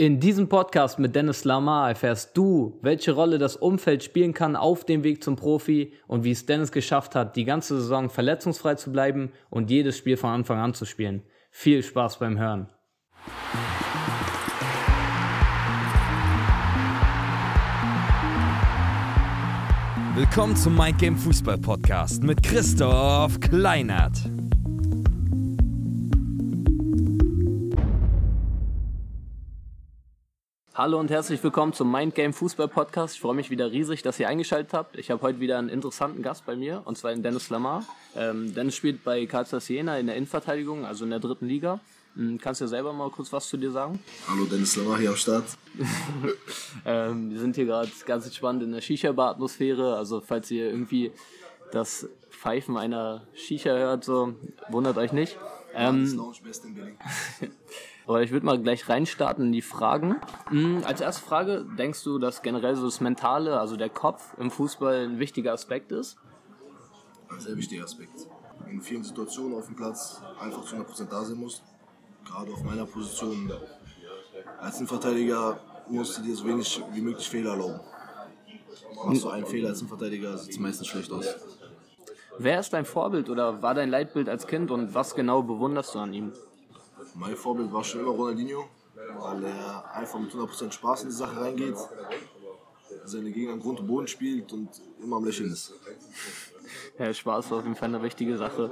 In diesem Podcast mit Dennis Lamar erfährst du, welche Rolle das Umfeld spielen kann auf dem Weg zum Profi und wie es Dennis geschafft hat, die ganze Saison verletzungsfrei zu bleiben und jedes Spiel von Anfang an zu spielen. Viel Spaß beim Hören. Willkommen zum Mind Game Fußball Podcast mit Christoph Kleinert. Hallo und herzlich willkommen zum Mind Game Fußball Podcast. Ich freue mich wieder riesig, dass ihr eingeschaltet habt. Ich habe heute wieder einen interessanten Gast bei mir, und zwar den Dennis Lamar. Ähm, Dennis spielt bei Karlsruhe Siena in der Innenverteidigung, also in der dritten Liga. Ähm, kannst du selber mal kurz was zu dir sagen? Hallo, Dennis Lamar hier am Start. ähm, wir sind hier gerade ganz entspannt in der Shisha-Bar-Atmosphäre. Also falls ihr irgendwie das Pfeifen einer Shisha hört, so wundert euch nicht. Ähm, das Lounge Best in Berlin. Aber ich würde mal gleich reinstarten in die Fragen. Mhm, als erste Frage, denkst du, dass generell so das Mentale, also der Kopf im Fußball ein wichtiger Aspekt ist? Ein sehr wichtiger Aspekt. In vielen Situationen auf dem Platz einfach zu 100% da sein muss. Gerade auf meiner Position als Innenverteidiger musst du dir so wenig wie möglich Fehler erlauben. Machst du einen Fehler als Innenverteidiger, sieht es meistens schlecht aus. Wer ist dein Vorbild oder war dein Leitbild als Kind und was genau bewunderst du an ihm? Mein Vorbild war schon immer Ronaldinho, weil er einfach mit 100% Spaß in die Sache reingeht, seine Gegner im Grund und Boden spielt und immer am Lächeln ist. Ja, Spaß war auf jeden Fall eine wichtige Sache.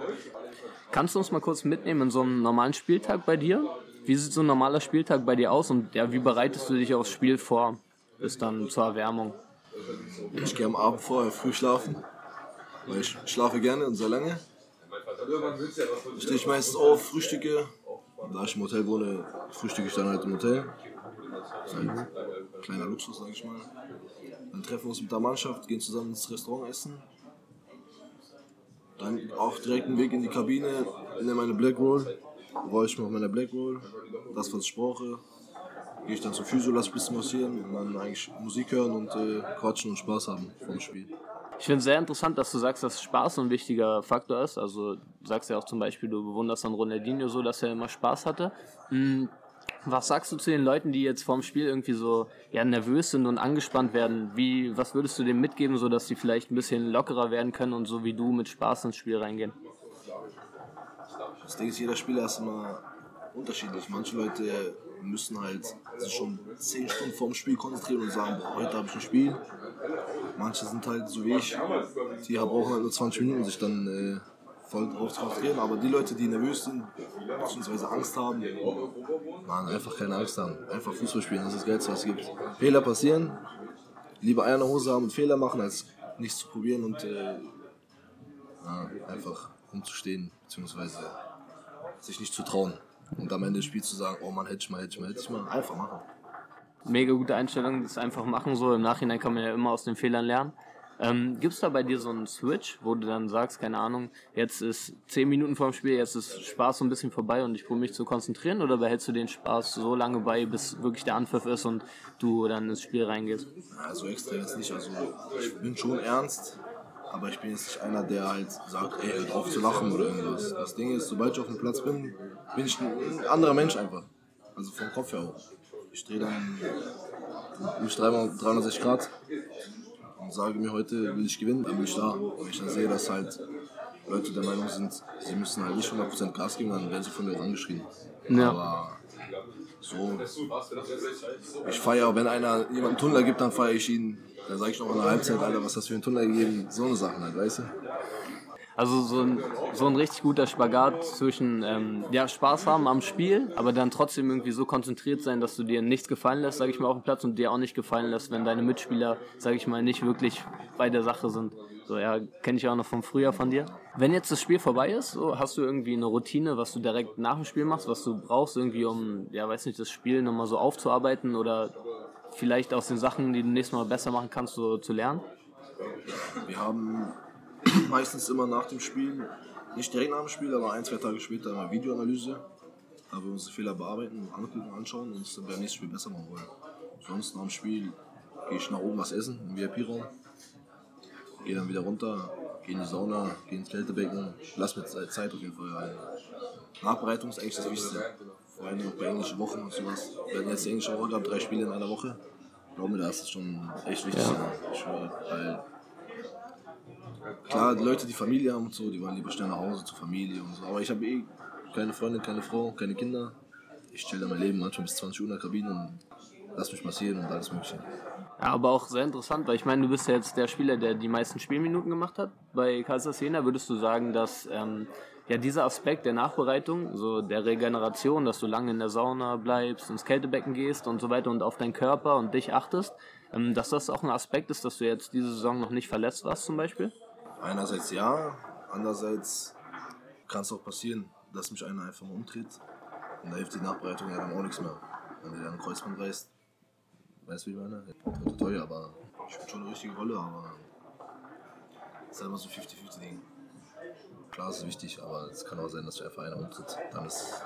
Kannst du uns mal kurz mitnehmen in so einem normalen Spieltag bei dir? Wie sieht so ein normaler Spieltag bei dir aus und ja, wie bereitest du dich aufs Spiel vor, bis dann zur Erwärmung? Ich gehe am Abend vorher früh schlafen, weil ich schlafe gerne und sehr lange. Ich stehe meistens auf, frühstücke, da ich im Hotel wohne, frühstücke ich dann halt im Hotel. Das ist halt ein kleiner Luxus, sag ich mal. Dann treffen wir uns mit der Mannschaft, gehen zusammen ins Restaurant essen. Dann auch direkt einen Weg in die Kabine, nehme meine Black Roll, roll ich mir auf meine Black Roll, das was ich brauche. Gehe ich dann zum Physio, lass ein bisschen massieren und dann eigentlich Musik hören und äh, quatschen und Spaß haben vom Spiel. Ich finde es sehr interessant, dass du sagst, dass Spaß so ein wichtiger Faktor ist. Also du sagst ja auch zum Beispiel, du bewunderst an Ronaldinho so, dass er immer Spaß hatte. Hm, was sagst du zu den Leuten, die jetzt vorm Spiel irgendwie so ja, nervös sind und angespannt werden? Wie, was würdest du denen mitgeben, so dass sie vielleicht ein bisschen lockerer werden können und so wie du mit Spaß ins Spiel reingehen? Das Ding ist, jeder Spieler ist immer unterschiedlich. Manche Leute müssen halt sich schon 10 Stunden vorm Spiel konzentrieren und sagen, boah, heute habe ich ein Spiel. Manche sind halt so wie ich, die brauchen halt nur 20 Minuten, sich dann äh, voll drauf zu konzentrieren. Aber die Leute, die nervös sind, bzw. Angst haben, man, einfach keine Angst haben. Einfach Fußball spielen, das ist das Geilste, was es gibt. Fehler passieren, lieber Eier in der Hose haben und Fehler machen, als nichts zu probieren und äh, ja, einfach rumzustehen, bzw. sich nicht zu trauen. Und am Ende des Spiels zu sagen, oh man, hätte ich mal, hätte ich mal, hätte ich mal, einfach machen. Mega gute Einstellung, das einfach machen so. Im Nachhinein kann man ja immer aus den Fehlern lernen. Ähm, Gibt es da bei dir so einen Switch, wo du dann sagst, keine Ahnung, jetzt ist 10 Minuten vorm Spiel, jetzt ist Spaß so ein bisschen vorbei und ich probiere mich zu konzentrieren oder behältst du den Spaß so lange bei, bis wirklich der Anpfiff ist und du dann ins Spiel reingehst? Also extra jetzt nicht, also ich bin schon ernst, aber ich bin jetzt nicht einer, der halt sagt, ey, hör drauf zu lachen oder irgendwas. Das Ding ist, sobald ich auf dem Platz bin, bin ich ein anderer Mensch einfach. Also vom Kopf her auch. Ich drehe dann mich dreimal 360 Grad und sage mir heute, will ich gewinnen, dann bin ich da. Und ich dann sehe, dass halt Leute der Meinung sind, sie müssen halt nicht 100% Gas geben, dann werden sie von mir angeschrien. Ja. Aber so, ich feiere, wenn einer jemanden Tunnel gibt, dann feiere ich ihn da sage ich noch in der Halbzeit, Alter, was hast du für einen Tunnel gegeben? So eine Sachen halt, weißt du? Also so ein, so ein richtig guter Spagat zwischen ähm, ja, Spaß haben am Spiel, aber dann trotzdem irgendwie so konzentriert sein, dass du dir nichts gefallen lässt, sage ich mal, auf dem Platz und dir auch nicht gefallen lässt, wenn deine Mitspieler, sage ich mal, nicht wirklich bei der Sache sind. So, ja, kenne ich auch noch vom Frühjahr von dir. Wenn jetzt das Spiel vorbei ist, so, hast du irgendwie eine Routine, was du direkt nach dem Spiel machst, was du brauchst, irgendwie, um, ja, weiß nicht, das Spiel nochmal so aufzuarbeiten oder vielleicht aus den Sachen, die du nächstes Mal besser machen kannst, so zu lernen? Wir haben meistens immer nach dem Spiel, nicht direkt nach dem Spiel, aber ein, zwei Tage später eine Videoanalyse, da wir unsere Fehler bearbeiten, angucken, anschauen und es dann beim nächsten Spiel besser machen wollen. Sonst nach dem Spiel gehe ich nach oben was essen, im VIP-Raum, gehe dann wieder runter, gehe in die Sauna, gehe ins Kältebecken, lass mir Zeit auf jeden Fall. Nachbereitung ist eigentlich das Wichtigste vor allem auch bei englischen Wochen und sowas. Wir hatten jetzt die englische Woche gehabt, drei Spiele in einer Woche. Ich glaube mir, das ist schon echt wichtig. Ja. Ich schwöre, weil klar, die Leute, die Familie haben und so, die wollen lieber schnell nach Hause zur Familie und so. Aber ich habe eh keine Freundin, keine Frau, keine Kinder. Ich chill da mein Leben manchmal bis 20 Uhr in der Kabine und lass mich massieren und alles Mögliche. Ja, aber auch sehr interessant, weil ich meine, du bist ja jetzt der Spieler, der die meisten Spielminuten gemacht hat bei Kaiser Jena. Würdest du sagen, dass ähm, ja, dieser Aspekt der Nachbereitung, so der Regeneration, dass du lange in der Sauna bleibst, ins Kältebecken gehst und so weiter und auf deinen Körper und dich achtest, ähm, dass das auch ein Aspekt ist, dass du jetzt diese Saison noch nicht verletzt warst zum Beispiel? Einerseits ja, andererseits kann es auch passieren, dass mich einer einfach mal umdreht und da hilft die Nachbereitung ja dann auch nichts mehr. Wenn der dann ein Kreuzband reißt, weißt du wie ich meine? Ja, teuer, aber ich spiele schon eine richtige Rolle, aber es ist immer so 50-50-Ding. Klar, ist wichtig, aber es kann auch sein, dass du einfach einer umtritt. Dann ist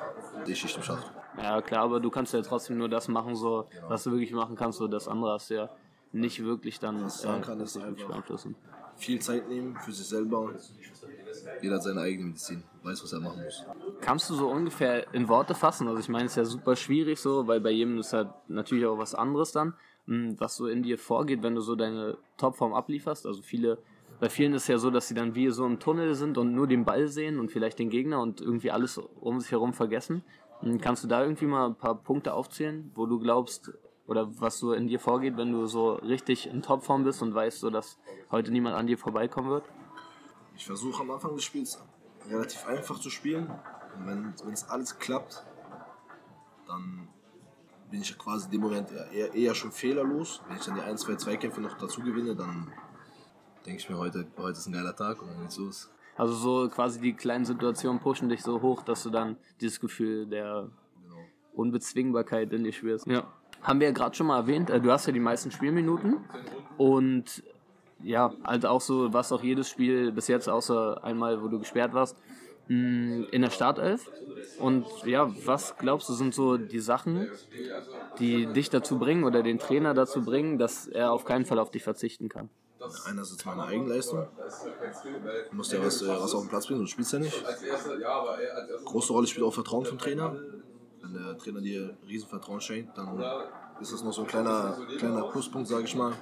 die Schicht im Schacht. Ja, klar, aber du kannst ja trotzdem nur das machen, so, genau. was du wirklich machen kannst. So das andere hast du ja nicht wirklich dann was äh, kann, ist einfach beeinflussen. Viel Zeit nehmen für sich selber. Jeder hat seine eigene Medizin, weiß, was er machen muss. Kannst du so ungefähr in Worte fassen? Also ich meine, es ist ja super schwierig so, weil bei jedem ist halt natürlich auch was anderes dann, hm, was so in dir vorgeht, wenn du so deine Topform ablieferst. Also viele bei vielen ist es ja so, dass sie dann wie so im Tunnel sind und nur den Ball sehen und vielleicht den Gegner und irgendwie alles um sich herum vergessen. Hm, kannst du da irgendwie mal ein paar Punkte aufzählen, wo du glaubst oder was so in dir vorgeht, wenn du so richtig in Topform bist und weißt, so dass heute niemand an dir vorbeikommen wird? Ich versuche am Anfang des Spiels relativ einfach zu spielen. Und wenn es alles klappt, dann bin ich quasi in dem Moment eher, eher schon fehlerlos. Wenn ich dann die 1, 2, 2 Kämpfe noch dazu gewinne, dann denke ich mir, heute, heute ist ein geiler Tag und dann geht's los. Also so quasi die kleinen Situationen pushen dich so hoch, dass du dann dieses Gefühl der genau. Unbezwingbarkeit in dir spürst. Ja. Haben wir ja gerade schon mal erwähnt, äh, du hast ja die meisten Spielminuten und ja, also auch so, was auch jedes Spiel bis jetzt, außer einmal, wo du gesperrt warst, hm, in der Startelf. Und ja, was glaubst du, sind so die Sachen, die dich dazu bringen oder den Trainer dazu bringen, dass er auf keinen Fall auf dich verzichten kann? einerseits meine Eigenleistung. Du musst ja was, äh, was auf den Platz bringen, du spielst ja nicht. Große Rolle spielt auch Vertrauen vom Trainer. Wenn der Trainer dir riesen Vertrauen schenkt, dann ist das noch so ein kleiner, kleiner Pluspunkt, sage ich mal,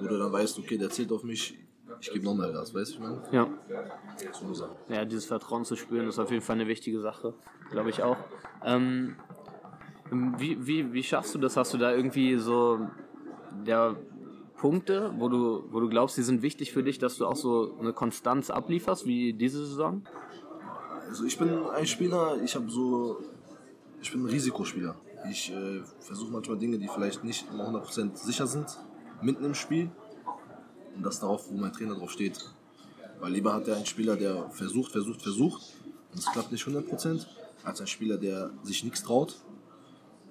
wo du dann weißt, okay, der zählt auf mich, ich gebe nochmal Gas, weißt du, ich meine? Ja. So ja, dieses Vertrauen zu spüren, ist auf jeden Fall eine wichtige Sache, glaube ich auch. Ähm, wie, wie, wie schaffst du das? Hast du da irgendwie so der Punkte, wo du, wo du glaubst, die sind wichtig für dich, dass du auch so eine Konstanz ablieferst wie diese Saison? Also ich bin ein Spieler, ich habe so, ich bin ein Risikospieler. Ich äh, versuche manchmal Dinge, die vielleicht nicht immer 100% sicher sind, mitten im Spiel. Und das darauf, wo mein Trainer drauf steht. Weil lieber hat er einen Spieler, der versucht, versucht, versucht und es klappt nicht 100%, als ein Spieler, der sich nichts traut.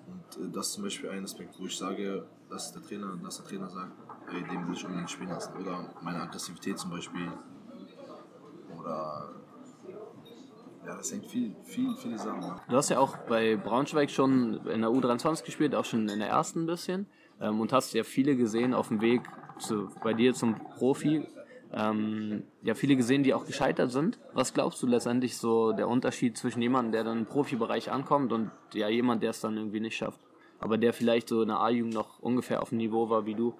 Und äh, das ist zum Beispiel ein Aspekt, wo ich sage, dass der Trainer, dass der Trainer sagt, ey, den will ich unbedingt spielen lassen. Oder meine Aggressivität zum Beispiel. Oder ja, das hängt viel, viel, viele Sachen. Ne? Du hast ja auch bei Braunschweig schon in der U23 gespielt, auch schon in der ersten ein bisschen. Ähm, und hast ja viele gesehen auf dem Weg zu, bei dir zum Profi. Ähm, ja, viele gesehen, die auch gescheitert sind. Was glaubst du letztendlich so der Unterschied zwischen jemandem, der dann im Profibereich ankommt und ja jemand, der es dann irgendwie nicht schafft? Aber der vielleicht so in der A-Jugend noch ungefähr auf dem Niveau war wie du?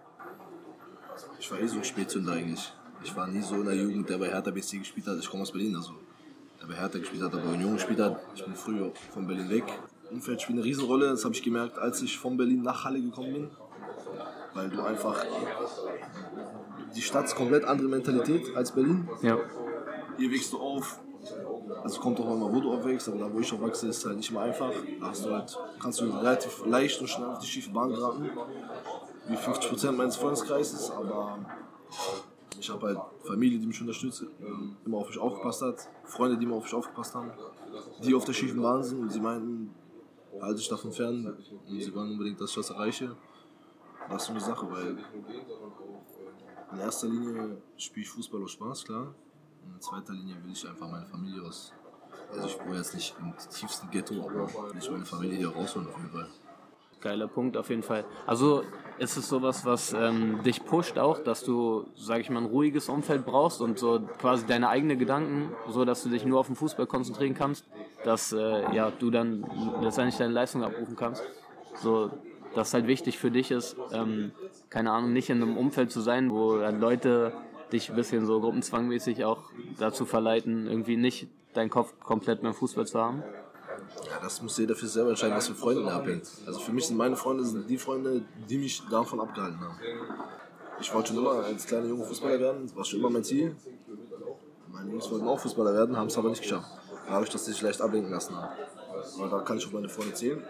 Ich war eh so ein Spätzünder eigentlich. Ich war nie so in der Jugend, der bei Hertha BC gespielt hat. Ich komme aus Berlin, also der bei Hertha gespielt hat, der bei Union gespielt hat. Ich bin früher von Berlin weg. Umfeld spielt eine Riesenrolle. Das habe ich gemerkt, als ich von Berlin nach Halle gekommen bin. Weil du einfach. Die Stadt ist komplett andere Mentalität als Berlin. Ja. Hier wächst du auf. Also kommt auch immer, wo du aufwächst, aber da, wo ich aufwachse, ist es halt nicht immer einfach. Da hast du halt, kannst du relativ leicht und schnell auf die schiefe Bahn geraten wie 50 Prozent meines Freundeskreises, aber ich habe halt Familie, die mich unterstützt, immer auf mich aufgepasst hat, Freunde, die immer auf mich aufgepasst haben, die auf der schiefen Bahn sind und sie meinten, halte ich davon fern und sie wollen unbedingt, dass ich das erreiche. Das ist so eine Sache, weil in erster Linie spiele ich Fußball aus Spaß, klar. Und in zweiter Linie will ich einfach meine Familie aus. Also ich wohne jetzt nicht im tiefsten Ghetto, aber will ich meine Familie hier rausholen auf jeden Fall. Geiler Punkt auf jeden Fall. Also ist es sowas, was ähm, dich pusht auch, dass du, sag ich mal, ein ruhiges Umfeld brauchst und so quasi deine eigenen Gedanken, so dass du dich nur auf den Fußball konzentrieren kannst, dass äh, ja, du dann letztendlich deine Leistung abrufen kannst. So, dass halt wichtig für dich ist, ähm, keine Ahnung, nicht in einem Umfeld zu sein, wo dann Leute dich ein bisschen so gruppenzwangmäßig auch dazu verleiten, irgendwie nicht deinen Kopf komplett beim Fußball zu haben. Ja, das muss jeder für selber entscheiden, was für Freunde er abhängt. Also für mich sind meine Freunde sind die Freunde, die mich davon abgehalten haben. Ich wollte schon immer als kleiner Junge Fußballer werden, das war schon immer mein Ziel. Meine Jungs wollten auch Fußballer werden, haben es aber nicht geschafft. Da habe ich das sich leicht ablenken lassen. Aber da kann ich auf meine Freunde zählen.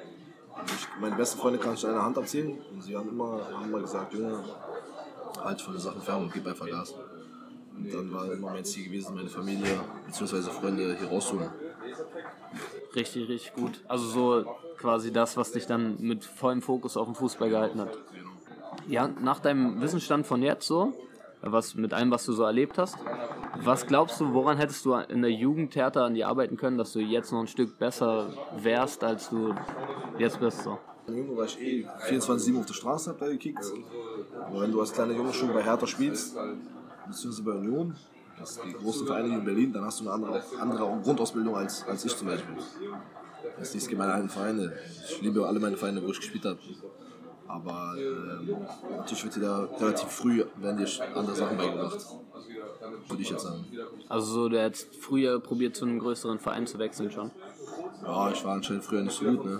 Ich, meine besten Freunde kann ich an einer Hand abzählen. Und sie haben immer, haben immer gesagt, Junge, halt von den Sachen fern und gib einfach Gas. Und dann war immer mein Ziel gewesen, meine Familie bzw. Freunde hier rauszuholen. Richtig, richtig gut. Also so quasi das, was dich dann mit vollem Fokus auf den Fußball gehalten hat. Ja, nach deinem Wissensstand von jetzt so, was mit allem, was du so erlebt hast, was glaubst du, woran hättest du in der Jugend härter an dir arbeiten können, dass du jetzt noch ein Stück besser wärst, als du jetzt bist? So? Junge war ich eh 24-7 auf der Straße, hab da gekickt. Aber wenn du als kleiner Junge schon bei Hertha spielst, beziehungsweise bei Union, das ist die große Vereinigung in Berlin, dann hast du eine andere, andere Grundausbildung als, als ich zum Beispiel. Das ist meine alten Vereine. Ich liebe alle meine Vereine, wo ich gespielt habe. Aber ähm, natürlich wird dir da relativ früh werden dir andere Sachen beigebracht. Würde ich jetzt sagen. Also so, du hättest früher probiert, zu einem größeren Verein zu wechseln schon? Ja, ich war anscheinend früher nicht so gut, ne?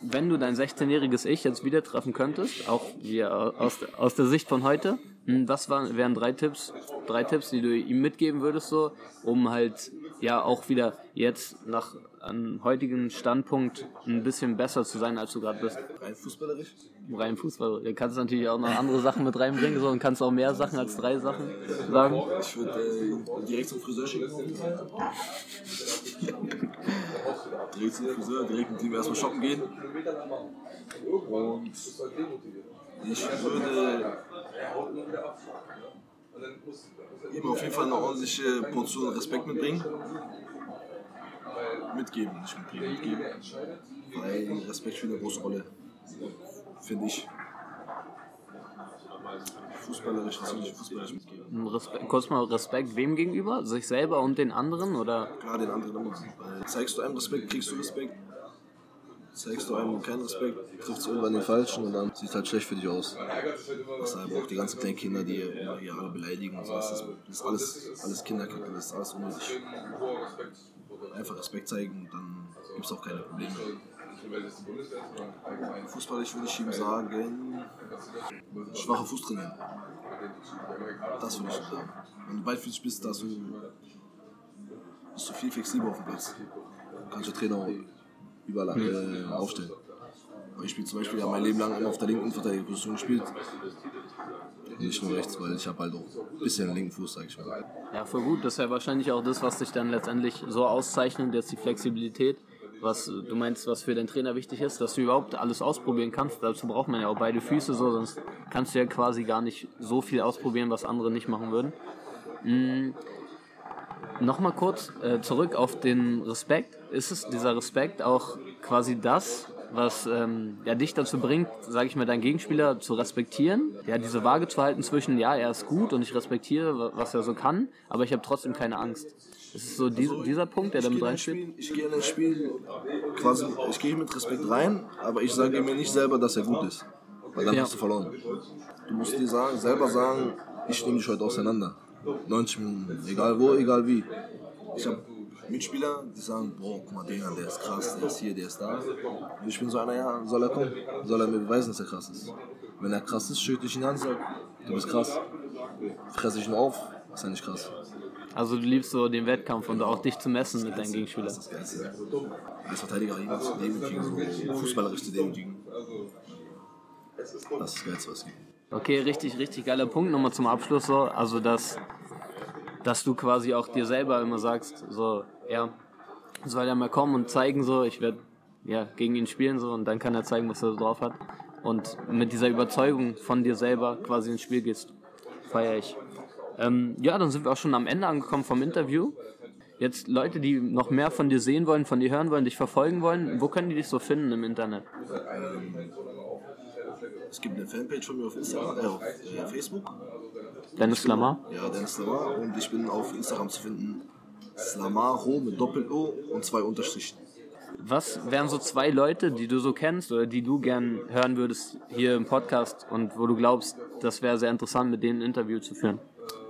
Wenn du dein 16-jähriges Ich jetzt wieder treffen könntest, auch wie aus, aus der Sicht von heute, was waren, wären drei Tipps, drei Tipps, die du ihm mitgeben würdest, so, um halt ja auch wieder jetzt nach einem heutigen Standpunkt ein bisschen besser zu sein, als du gerade bist? Rein fußballerisch? Rein Fußball. Du kannst natürlich auch noch andere Sachen mit reinbringen so, und kannst auch mehr Sachen als drei Sachen sagen. Ich würde äh, direkt zum Friseur schicken. direkt zum Friseur, direkt mit ihm erstmal shoppen gehen. Und ich würde ihm auf jeden Fall eine ordentliche Portion Respekt mitbringen. Mitgeben, nicht mitbringen, mitgeben. Weil Respekt spielt eine große Rolle, finde ich. Fußballerisch, will ich fußballerisch mitgeben? Respekt, kurz mal Respekt wem gegenüber? Sich selber und den anderen? Oder? Klar, den anderen immer. Weil zeigst du einem Respekt, kriegst du Respekt. Zeigst du einem keinen Respekt, trifft es irgendwann den Falschen und dann sieht es halt schlecht für dich aus. Deshalb auch die ganzen kleinen Kinder, die hier alle beleidigen und so, das ist, alles, alles Kinderkacke, das ist alles unnötig. Einfach Respekt zeigen dann gibt es auch keine Probleme. Fußballisch würde ich ihm sagen, schwacher Fuß trainieren. Das würde ich ihm sagen. Wenn du beidfüßig bist, bist du, du viel flexibler auf dem Platz. Du kannst der Trainer überall äh, aufstellen. Ich spiele zum Beispiel ja mein Leben lang immer auf der linken Verteidigungsposition gespielt. Nicht nur rechts, weil ich habe halt auch ein bisschen einen linken Fuß, sag ich mal. Ja, voll gut. Das ist ja wahrscheinlich auch das, was dich dann letztendlich so auszeichnet, jetzt die Flexibilität. Was du meinst, was für deinen Trainer wichtig ist, dass du überhaupt alles ausprobieren kannst. Dazu braucht man ja auch beide Füße so, sonst kannst du ja quasi gar nicht so viel ausprobieren, was andere nicht machen würden. Mhm. Nochmal kurz äh, zurück auf den Respekt. Ist es dieser Respekt auch quasi das, was ähm, ja, dich dazu bringt, sage ich mal, deinen Gegenspieler zu respektieren? Ja, diese Waage zu halten zwischen, ja, er ist gut und ich respektiere, was er so kann, aber ich habe trotzdem keine Angst. Ist es so die, Also, dieser Punkt, der damit reinspielt? Spiel- Ich gehe in ein Spiel quasi, ich gehe mit Respekt rein, aber ich sage mir nicht selber, dass er gut ist. Weil dann Ja. hast du verloren. Du musst dir sagen, selber sagen, ich nehme dich heute auseinander. 90 Minuten, egal wo, egal wie. Ich habe Mitspieler, die sagen, boah, guck mal den an, der ist krass, der ist hier, der ist da. Und ich bin so einer, ja, soll er kommen, soll er mir beweisen, dass er krass ist. Wenn er krass ist, schütte ich ihn an, sag, du bist krass. Fresse ich ihn auf, ist er nicht krass. Also du liebst so den Wettkampf und auch dich zu messen mit deinen Gegenspielern. Das ist das Geilste. Als Verteidiger jemanden zu demütigen, so fußballerisch zu demütigen. Das ist das Geilste, was es gibt. Okay, richtig, richtig geiler Punkt. Nochmal zum Abschluss so. Also, dass, dass du quasi auch dir selber immer sagst, so, ja, soll er mal kommen und zeigen, so, ich werde ja, gegen ihn spielen, so, und dann kann er zeigen, was er so drauf hat. Und mit dieser Überzeugung von dir selber quasi ins Spiel gehst, feiere ich. Ähm, ja, dann sind wir auch schon am Ende angekommen vom Interview. Jetzt Leute, die noch mehr von dir sehen wollen, von dir hören wollen, dich verfolgen wollen, wo können die dich so finden im Internet? Es gibt eine Fanpage von mir auf Instagram, äh, auf äh, Facebook. Dennis Lamar? Ja, Dennis Lamar. Und ich bin auf Instagram zu finden Slamaro mit Doppel-O und zwei Unterstrichen. Was wären so zwei Leute, die du so kennst oder die du gern hören würdest hier im Podcast und wo du glaubst, das wäre sehr interessant, mit denen ein Interview zu führen?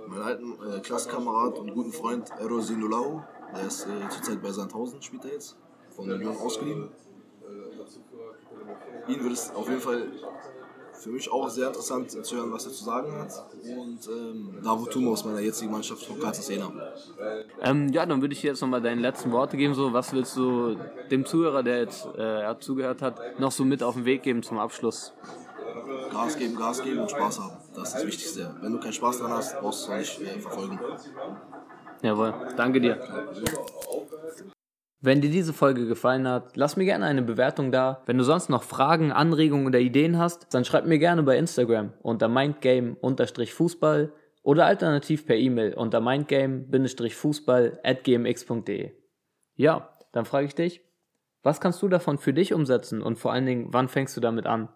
Meinen alten äh, Klassenkamerad und guten Freund Erosin Lulau, der ist äh, zurzeit bei Sandhausen, spielt er jetzt, von Union ausgeliehen. Ihn würde es auf jeden Fall für mich auch sehr interessant zu hören, was er zu sagen hat. Und ähm, Davutuma aus meiner jetzigen Mannschaft von Cartagena. Ähm, ja, dann würde ich dir jetzt nochmal deine letzten Worte geben. So, was willst du dem Zuhörer, der jetzt äh, zugehört hat, noch so mit auf den Weg geben zum Abschluss? Gas geben, Gas geben und Spaß haben. Das ist das Wichtigste. Wenn du keinen Spaß dran hast, brauchst du es nicht äh, verfolgen. Jawohl, danke dir. Wenn dir diese Folge gefallen hat, lass mir gerne eine Bewertung da. Wenn du sonst noch Fragen, Anregungen oder Ideen hast, dann schreib mir gerne bei Instagram unter mindgame-fußball oder alternativ per E-Mail unter mindgame-fußball at gmx.de. Ja, dann frage ich dich, was kannst du davon für dich umsetzen und vor allen Dingen, wann fängst du damit an?